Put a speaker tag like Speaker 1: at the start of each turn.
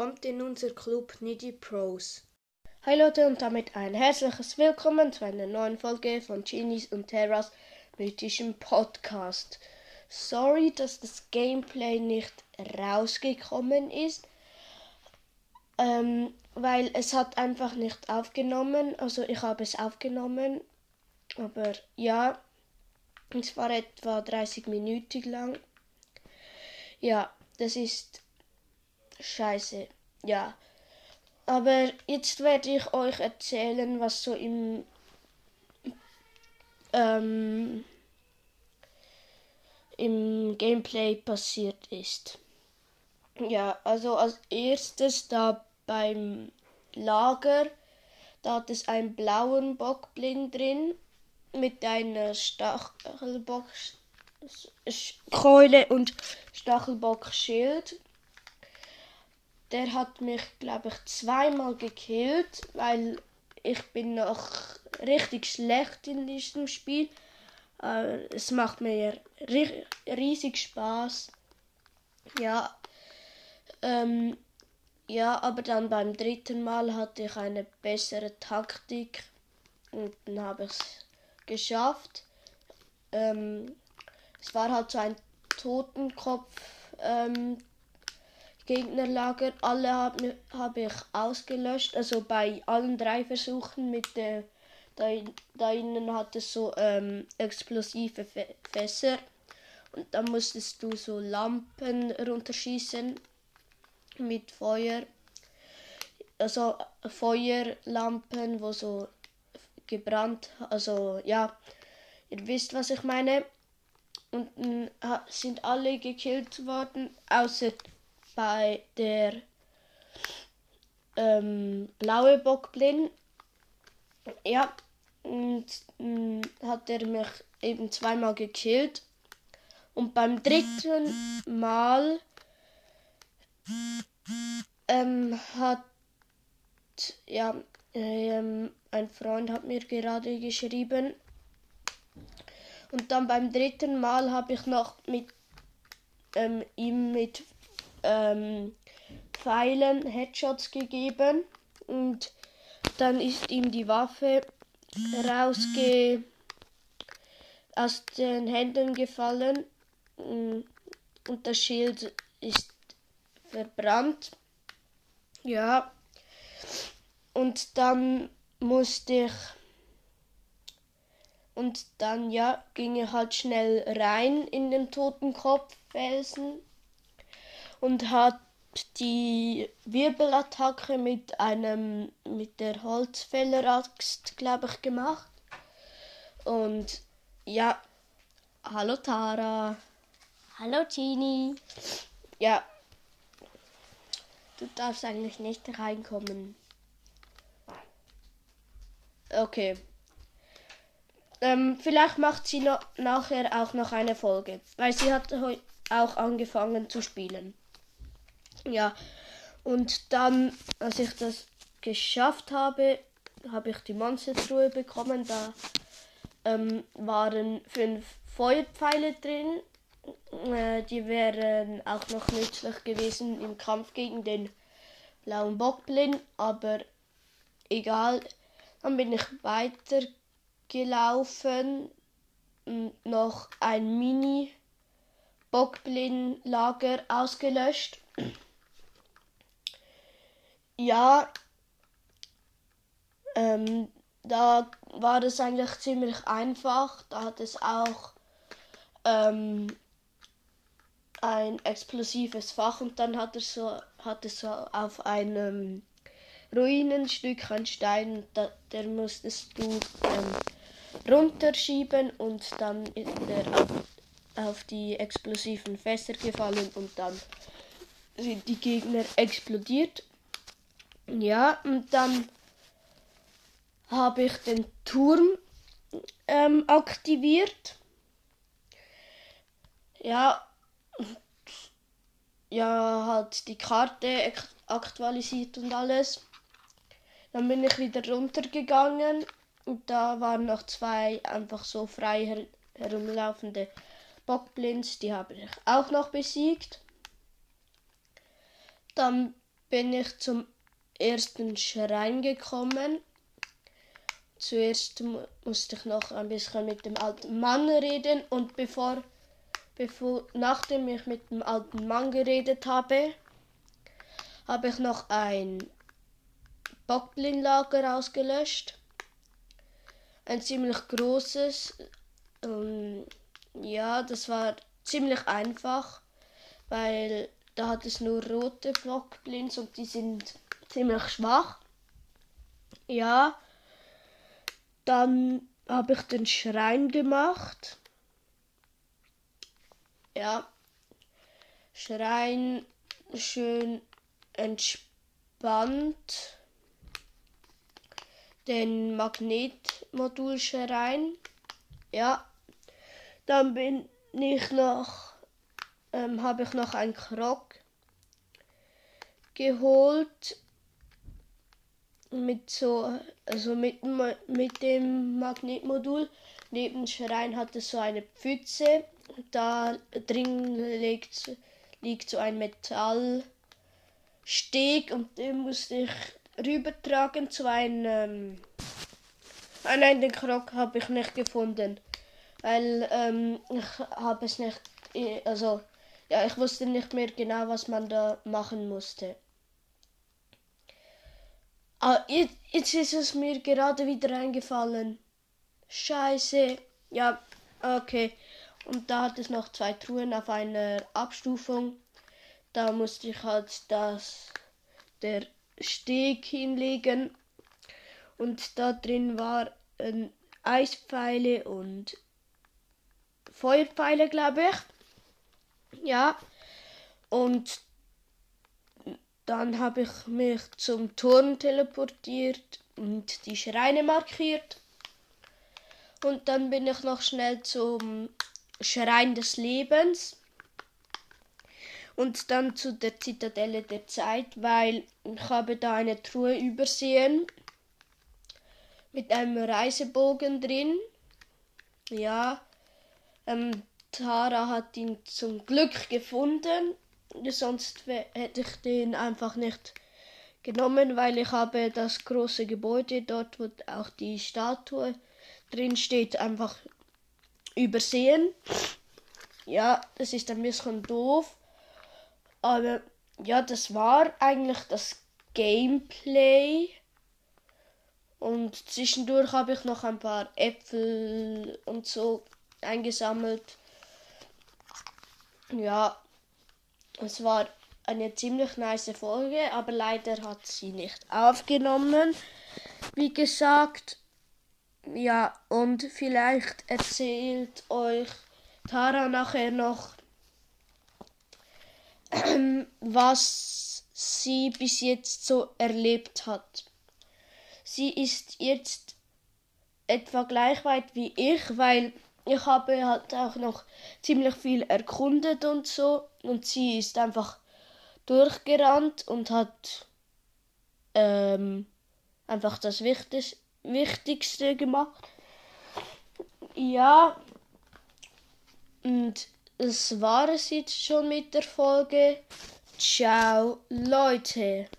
Speaker 1: Kommt in unser Club Niddy Pros.
Speaker 2: Hi Leute und damit ein herzliches Willkommen zu einer neuen Folge von Genies und Terras mythischem Podcast. Sorry, dass das Gameplay nicht rausgekommen ist, ähm, weil es hat einfach nicht aufgenommen. Also ich habe es aufgenommen, aber ja, es war etwa 30 Minuten lang. Ja, das ist scheiße. Ja. Aber jetzt werde ich euch erzählen, was so im ähm, im Gameplay passiert ist. Ja, also als erstes da beim Lager, da hat es einen blauen Bockblind drin mit einer Stachelbockkeule und Stachelbockschild. Der hat mich, glaube ich, zweimal gekillt, weil ich bin noch richtig schlecht in diesem Spiel. Äh, es macht mir riesig Spaß. Ja. Ähm, ja, aber dann beim dritten Mal hatte ich eine bessere Taktik und dann habe ich es geschafft. Ähm, es war halt so ein Totenkopf ähm, Gegnerlager. Alle habe hab ich ausgelöscht. Also bei allen drei Versuchen mit der da, innen hat es so ähm, explosive Fässer. Und da musstest du so Lampen runterschießen mit Feuer. Also Feuerlampen, wo so gebrannt, also ja, ihr wisst, was ich meine. Und äh, sind alle gekillt worden, außer bei der ähm, blaue Bockblin. Ja, und mh, hat er mich eben zweimal gekillt. Und beim dritten Mal ähm, hat ja ähm, ein Freund hat mir gerade geschrieben. Und dann beim dritten Mal habe ich noch mit ähm, ihm mit ähm, Pfeilen Headshots gegeben und dann ist ihm die Waffe rausge aus den Händen gefallen mm, und das Schild ist verbrannt. Ja. Und dann musste ich und dann ja ging er halt schnell rein in den Totenkopffelsen und hat die Wirbelattacke mit einem mit der Holzfälleraxt, glaube ich, gemacht. Und ja, hallo Tara.
Speaker 3: Hallo Tini.
Speaker 2: Ja. Du darfst eigentlich nicht reinkommen. Okay. Ähm, vielleicht macht sie noch, nachher auch noch eine Folge, weil sie hat heute auch angefangen zu spielen. Ja, und dann, als ich das geschafft habe, habe ich die Monstertruhe bekommen. Da ähm, waren fünf Feuerpfeile drin. Äh, die wären auch noch nützlich gewesen im Kampf gegen den blauen Bockblin, aber egal. Dann bin ich weitergelaufen. Noch ein Mini Bockblin-Lager ausgelöscht. Ja, ähm, da war das eigentlich ziemlich einfach. Da hat es auch ähm, ein explosives Fach und dann hat es so, hat es so auf einem Ruinenstück ein Stein, da, der musstest du ähm, runterschieben und dann ist er auf, auf die explosiven Fässer gefallen und dann sind die Gegner explodiert ja, und dann habe ich den Turm ähm, aktiviert. Ja, ja, halt die Karte aktualisiert und alles. Dann bin ich wieder runtergegangen und da waren noch zwei einfach so frei her herumlaufende Bockblinds, die habe ich auch noch besiegt. Dann bin ich zum ersten Schrein gekommen. Zuerst musste ich noch ein bisschen mit dem alten Mann reden und bevor, bevor nachdem ich mit dem alten Mann geredet habe, habe ich noch ein Bockblin-Lager ausgelöscht. Ein ziemlich großes. Ähm, ja, das war ziemlich einfach, weil da hat es nur rote Bockblins und die sind ziemlich schwach. Ja, dann habe ich den Schrein gemacht. Ja, Schrein schön entspannt. Den Magnetmodulschrein. Ja, dann bin ich noch, ähm, habe ich noch ein Krog geholt mit so, also mit, mit dem Magnetmodul. Neben Schrein hat es so eine Pfütze. Da drin liegt, liegt so ein Metallsteg und den musste ich rübertragen zu einem. Ah nein, den Krog habe ich nicht gefunden. Weil ähm, ich habe es nicht. Also, ja, ich wusste nicht mehr genau, was man da machen musste. Ah, jetzt, jetzt ist es mir gerade wieder eingefallen. Scheiße. Ja, okay. Und da hat es noch zwei Truhen auf einer Abstufung. Da musste ich halt das der Steg hinlegen. Und da drin war ein Eispfeile und Feuerpfeile, glaube ich. Ja. Und dann habe ich mich zum Turm teleportiert und die Schreine markiert. Und dann bin ich noch schnell zum Schrein des Lebens. Und dann zu der Zitadelle der Zeit, weil ich habe da eine Truhe übersehen mit einem Reisebogen drin. Ja, ähm, Tara hat ihn zum Glück gefunden sonst hätte ich den einfach nicht genommen, weil ich habe das große Gebäude dort, wo auch die Statue drin steht, einfach übersehen. Ja, das ist ein bisschen doof. Aber ja, das war eigentlich das Gameplay. Und zwischendurch habe ich noch ein paar Äpfel und so eingesammelt. Ja, es war eine ziemlich nice Folge, aber leider hat sie nicht aufgenommen. Wie gesagt, ja, und vielleicht erzählt euch Tara nachher noch, was sie bis jetzt so erlebt hat. Sie ist jetzt etwa gleich weit wie ich, weil ich habe halt auch noch ziemlich viel erkundet und so. Und sie ist einfach durchgerannt und hat ähm, einfach das Wichtig Wichtigste gemacht. Ja, und es war es jetzt schon mit der Folge. Ciao, Leute.